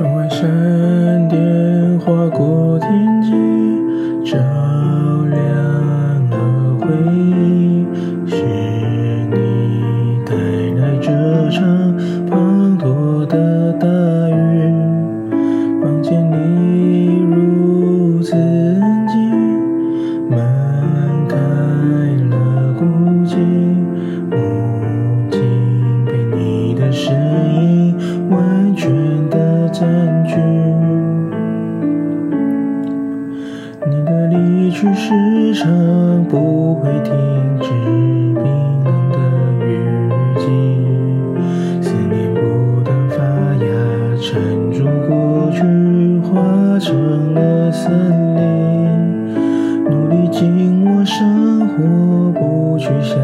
窗外闪电划过天际，照说过去，化成了森林。努力紧握生活，不去想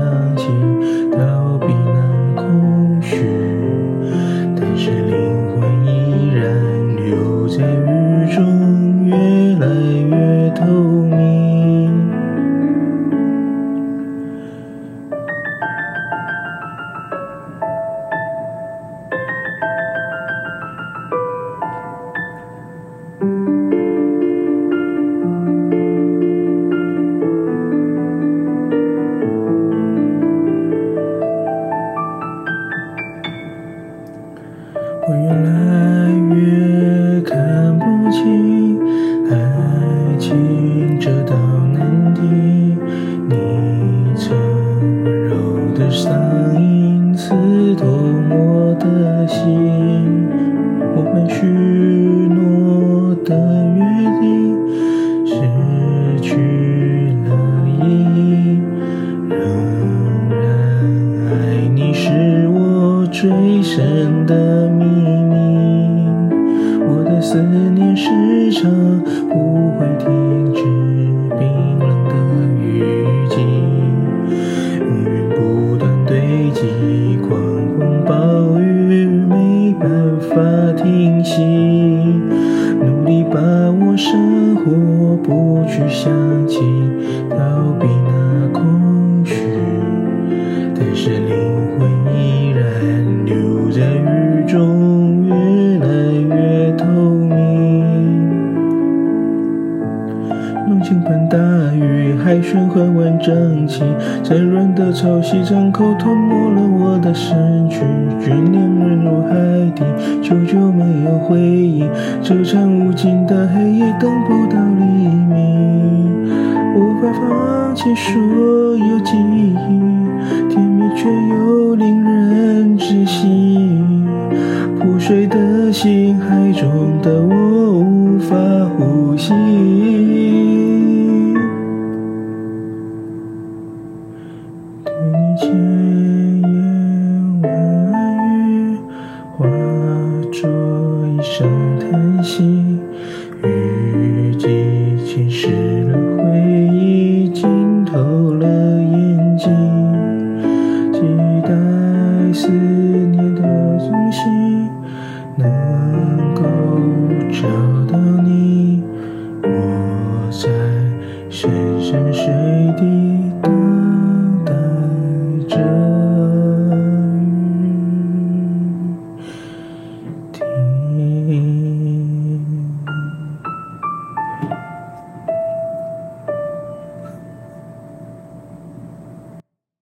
我越来。最深的秘密，我的思念时常不会停止，冰冷的雨季，乌云不断堆积，狂风暴雨没办法停息，努力把握生活，不去想起，逃避海旋缓缓涨起，沾软的潮汐张口吞没了我的身躯，眷恋沦入海底，久久没有回应。这场无尽的黑夜等不到黎明，无法放弃所有记忆，甜蜜却又令人窒息。破碎的心，海中的我无法呼吸。为你千言万语化作一声叹息，雨季侵蚀了回忆，浸透了眼睛。